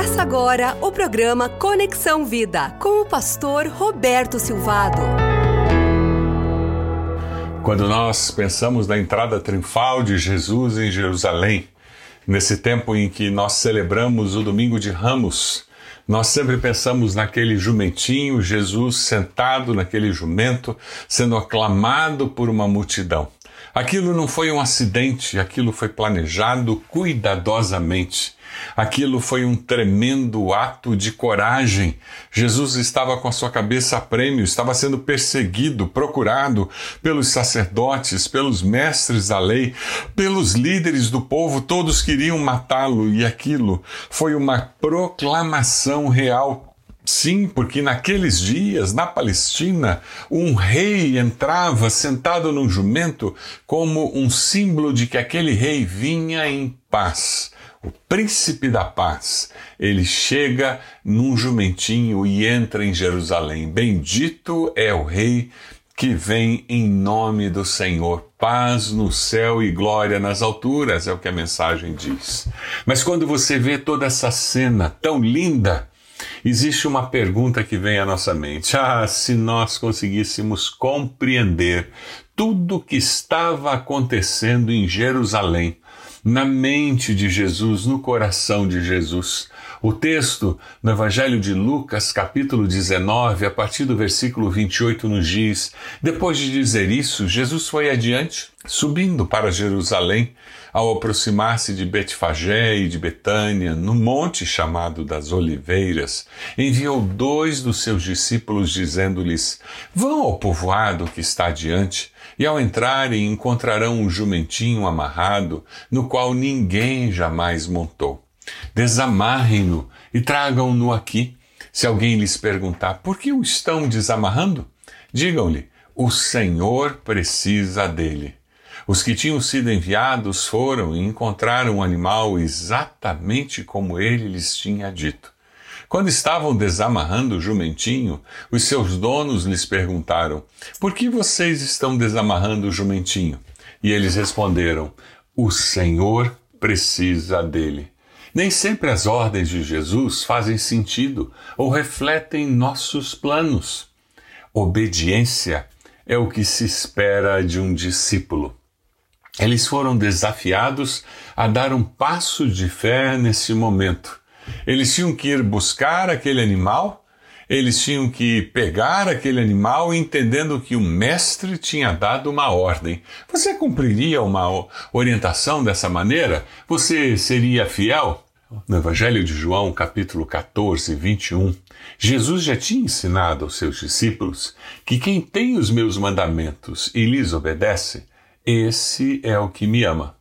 Começa agora o programa Conexão Vida com o pastor Roberto Silvado. Quando nós pensamos na entrada triunfal de Jesus em Jerusalém, nesse tempo em que nós celebramos o Domingo de Ramos, nós sempre pensamos naquele jumentinho, Jesus sentado naquele jumento, sendo aclamado por uma multidão. Aquilo não foi um acidente, aquilo foi planejado cuidadosamente. Aquilo foi um tremendo ato de coragem. Jesus estava com a sua cabeça a prêmio, estava sendo perseguido, procurado pelos sacerdotes, pelos mestres da lei, pelos líderes do povo, todos queriam matá-lo e aquilo foi uma proclamação real Sim, porque naqueles dias, na Palestina, um rei entrava sentado num jumento como um símbolo de que aquele rei vinha em paz. O príncipe da paz, ele chega num jumentinho e entra em Jerusalém. Bendito é o rei que vem em nome do Senhor. Paz no céu e glória nas alturas, é o que a mensagem diz. Mas quando você vê toda essa cena tão linda, existe uma pergunta que vem à nossa mente. Ah, se nós conseguíssemos compreender tudo o que estava acontecendo em Jerusalém, na mente de Jesus, no coração de Jesus. O texto no Evangelho de Lucas, capítulo 19, a partir do versículo 28, nos diz: Depois de dizer isso, Jesus foi adiante, subindo para Jerusalém. Ao aproximar-se de Betfagé e de Betânia, no monte chamado das Oliveiras, enviou dois dos seus discípulos, dizendo-lhes: Vão ao povoado que está adiante, e ao entrarem encontrarão um jumentinho amarrado, no qual ninguém jamais montou. Desamarrem-no e tragam-no aqui. Se alguém lhes perguntar por que o estão desamarrando, digam-lhe: o Senhor precisa dele. Os que tinham sido enviados foram e encontraram o animal exatamente como ele lhes tinha dito. Quando estavam desamarrando o jumentinho, os seus donos lhes perguntaram: Por que vocês estão desamarrando o jumentinho? E eles responderam: O Senhor precisa dele. Nem sempre as ordens de Jesus fazem sentido ou refletem nossos planos. Obediência é o que se espera de um discípulo. Eles foram desafiados a dar um passo de fé nesse momento. Eles tinham que ir buscar aquele animal, eles tinham que pegar aquele animal entendendo que o mestre tinha dado uma ordem. Você cumpriria uma orientação dessa maneira? Você seria fiel? No Evangelho de João, capítulo 14, 21, Jesus já tinha ensinado aos seus discípulos que quem tem os meus mandamentos e lhes obedece, esse é o que me ama.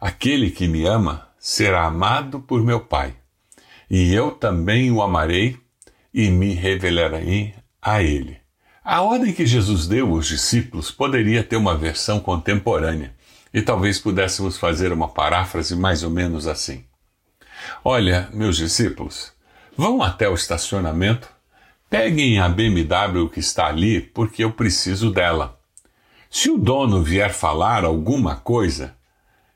Aquele que me ama será amado por meu Pai, e eu também o amarei e me revelarei a ele. A ordem que Jesus deu aos discípulos poderia ter uma versão contemporânea, e talvez pudéssemos fazer uma paráfrase mais ou menos assim. Olha, meus discípulos, vão até o estacionamento, peguem a BMW que está ali, porque eu preciso dela. Se o dono vier falar alguma coisa,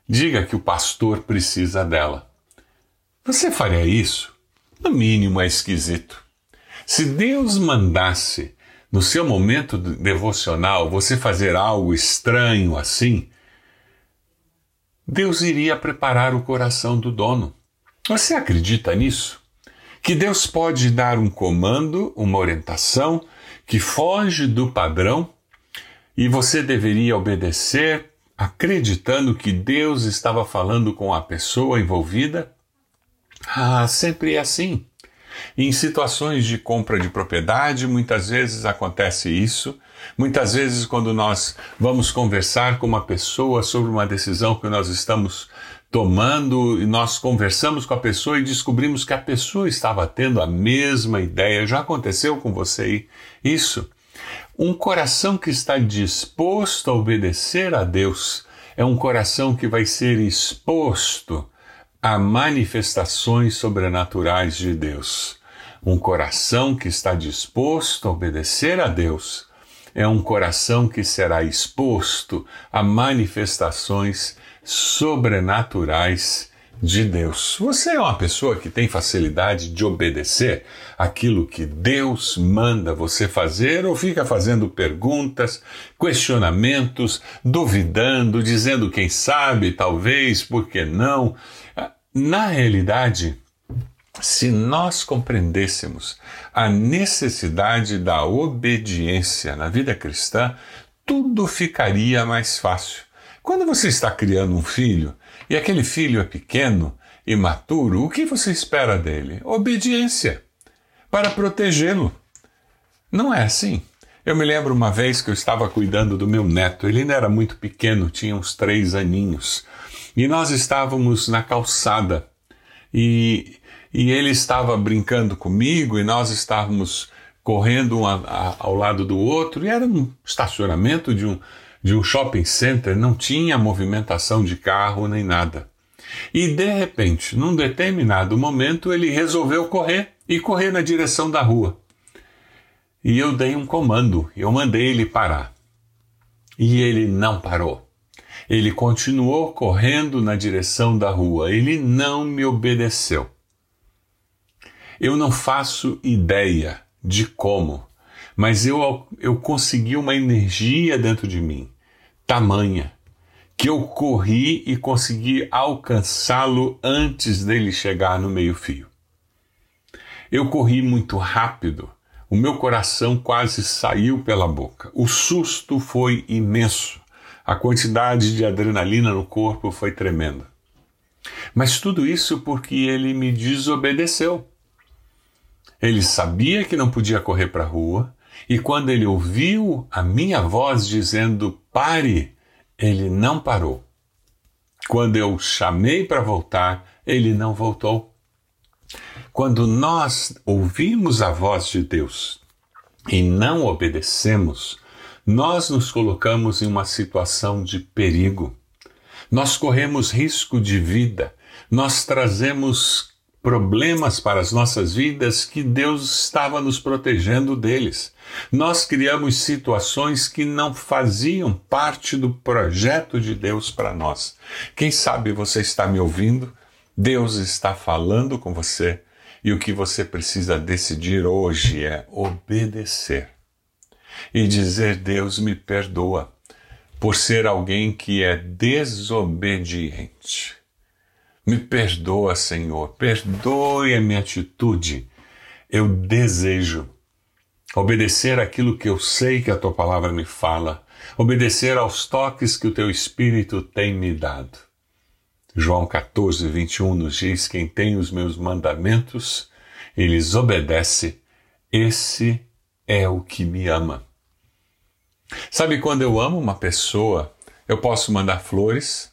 diga que o pastor precisa dela. Você faria isso? No mínimo é esquisito. Se Deus mandasse no seu momento devocional você fazer algo estranho assim, Deus iria preparar o coração do dono. Você acredita nisso? Que Deus pode dar um comando, uma orientação que foge do padrão e você deveria obedecer acreditando que Deus estava falando com a pessoa envolvida? Ah, sempre é assim. Em situações de compra de propriedade, muitas vezes acontece isso. Muitas vezes, quando nós vamos conversar com uma pessoa sobre uma decisão que nós estamos tomando e nós conversamos com a pessoa e descobrimos que a pessoa estava tendo a mesma ideia. Já aconteceu com você isso? Um coração que está disposto a obedecer a Deus é um coração que vai ser exposto a manifestações sobrenaturais de Deus. Um coração que está disposto a obedecer a Deus é um coração que será exposto a manifestações sobrenaturais de Deus. Você é uma pessoa que tem facilidade de obedecer aquilo que Deus manda você fazer ou fica fazendo perguntas, questionamentos, duvidando, dizendo quem sabe, talvez, por que não? Na realidade, se nós compreendêssemos a necessidade da obediência na vida cristã, tudo ficaria mais fácil. Quando você está criando um filho, e aquele filho é pequeno, imaturo, o que você espera dele? Obediência para protegê-lo. Não é assim. Eu me lembro uma vez que eu estava cuidando do meu neto, ele ainda era muito pequeno, tinha uns três aninhos, e nós estávamos na calçada e, e ele estava brincando comigo e nós estávamos correndo um a, a, ao lado do outro, e era um estacionamento de um, de um shopping center não tinha movimentação de carro nem nada. E de repente, num determinado momento, ele resolveu correr e correr na direção da rua. E eu dei um comando, eu mandei ele parar. E ele não parou. Ele continuou correndo na direção da rua, ele não me obedeceu. Eu não faço ideia de como mas eu, eu consegui uma energia dentro de mim, tamanha, que eu corri e consegui alcançá-lo antes dele chegar no meio-fio. Eu corri muito rápido, o meu coração quase saiu pela boca. O susto foi imenso, a quantidade de adrenalina no corpo foi tremenda. Mas tudo isso porque ele me desobedeceu. Ele sabia que não podia correr para a rua, e quando ele ouviu a minha voz dizendo pare, ele não parou. Quando eu chamei para voltar, ele não voltou. Quando nós ouvimos a voz de Deus e não obedecemos, nós nos colocamos em uma situação de perigo. Nós corremos risco de vida, nós trazemos problemas para as nossas vidas que Deus estava nos protegendo deles. Nós criamos situações que não faziam parte do projeto de Deus para nós. Quem sabe você está me ouvindo? Deus está falando com você e o que você precisa decidir hoje é obedecer e dizer: Deus me perdoa por ser alguém que é desobediente. Me perdoa, Senhor, perdoe a minha atitude. Eu desejo obedecer aquilo que eu sei que a tua palavra me fala, obedecer aos toques que o teu Espírito tem me dado. João 14, 21 nos diz: Quem tem os meus mandamentos e lhes obedece, esse é o que me ama. Sabe quando eu amo uma pessoa, eu posso mandar flores,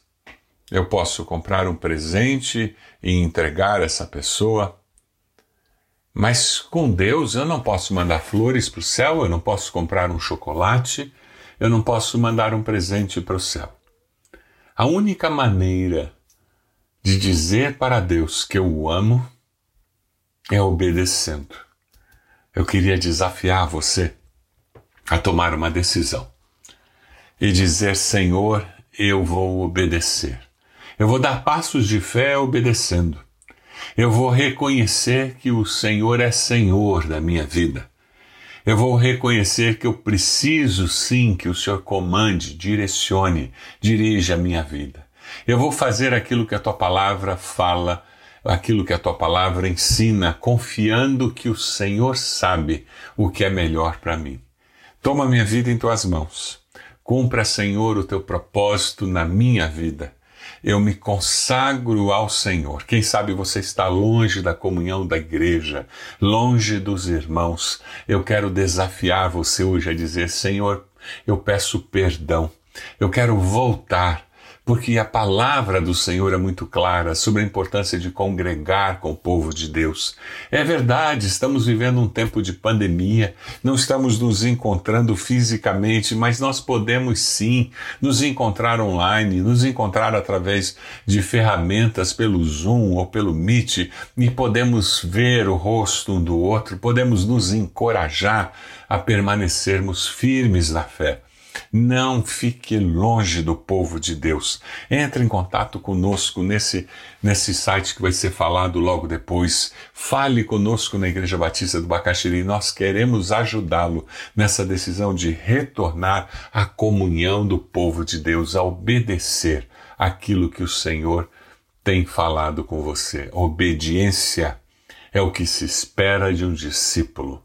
eu posso comprar um presente e entregar essa pessoa. Mas com Deus eu não posso mandar flores para o céu, eu não posso comprar um chocolate, eu não posso mandar um presente para o céu. A única maneira de dizer para Deus que eu o amo é obedecendo. Eu queria desafiar você a tomar uma decisão e dizer: Senhor, eu vou obedecer. Eu vou dar passos de fé obedecendo. Eu vou reconhecer que o Senhor é Senhor da minha vida. Eu vou reconhecer que eu preciso sim que o Senhor comande, direcione, dirija a minha vida. Eu vou fazer aquilo que a tua palavra fala, aquilo que a tua palavra ensina, confiando que o Senhor sabe o que é melhor para mim. Toma minha vida em tuas mãos. Cumpra, Senhor, o teu propósito na minha vida eu me consagro ao Senhor. Quem sabe você está longe da comunhão da igreja, longe dos irmãos. Eu quero desafiar você hoje a dizer: Senhor, eu peço perdão. Eu quero voltar porque a palavra do Senhor é muito clara sobre a importância de congregar com o povo de Deus. É verdade, estamos vivendo um tempo de pandemia, não estamos nos encontrando fisicamente, mas nós podemos sim nos encontrar online, nos encontrar através de ferramentas pelo Zoom ou pelo Meet e podemos ver o rosto um do outro, podemos nos encorajar a permanecermos firmes na fé. Não fique longe do povo de Deus. Entre em contato conosco nesse, nesse site que vai ser falado logo depois. Fale conosco na Igreja Batista do Bacaxiri. Nós queremos ajudá-lo nessa decisão de retornar à comunhão do povo de Deus, a obedecer aquilo que o Senhor tem falado com você. Obediência é o que se espera de um discípulo.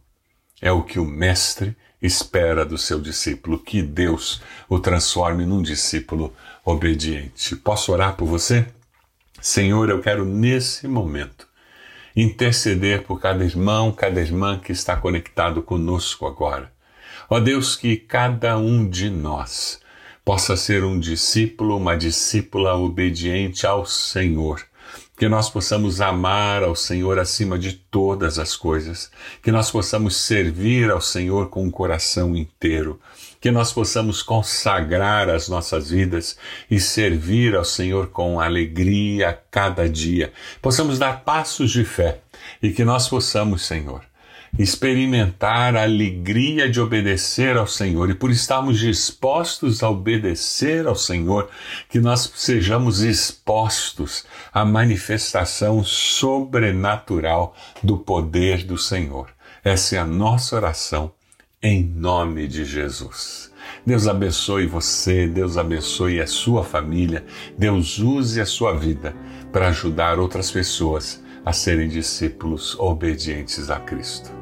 É o que o Mestre espera do seu discípulo, que Deus o transforme num discípulo obediente. Posso orar por você? Senhor, eu quero nesse momento interceder por cada irmão, cada irmã que está conectado conosco agora. Ó Deus, que cada um de nós possa ser um discípulo, uma discípula obediente ao Senhor que nós possamos amar ao Senhor acima de todas as coisas, que nós possamos servir ao Senhor com o coração inteiro, que nós possamos consagrar as nossas vidas e servir ao Senhor com alegria a cada dia, possamos dar passos de fé e que nós possamos, Senhor, experimentar a alegria de obedecer ao Senhor e por estarmos dispostos a obedecer ao Senhor, que nós sejamos expostos à manifestação sobrenatural do poder do Senhor. Essa é a nossa oração em nome de Jesus. Deus abençoe você, Deus abençoe a sua família, Deus use a sua vida para ajudar outras pessoas a serem discípulos obedientes a Cristo.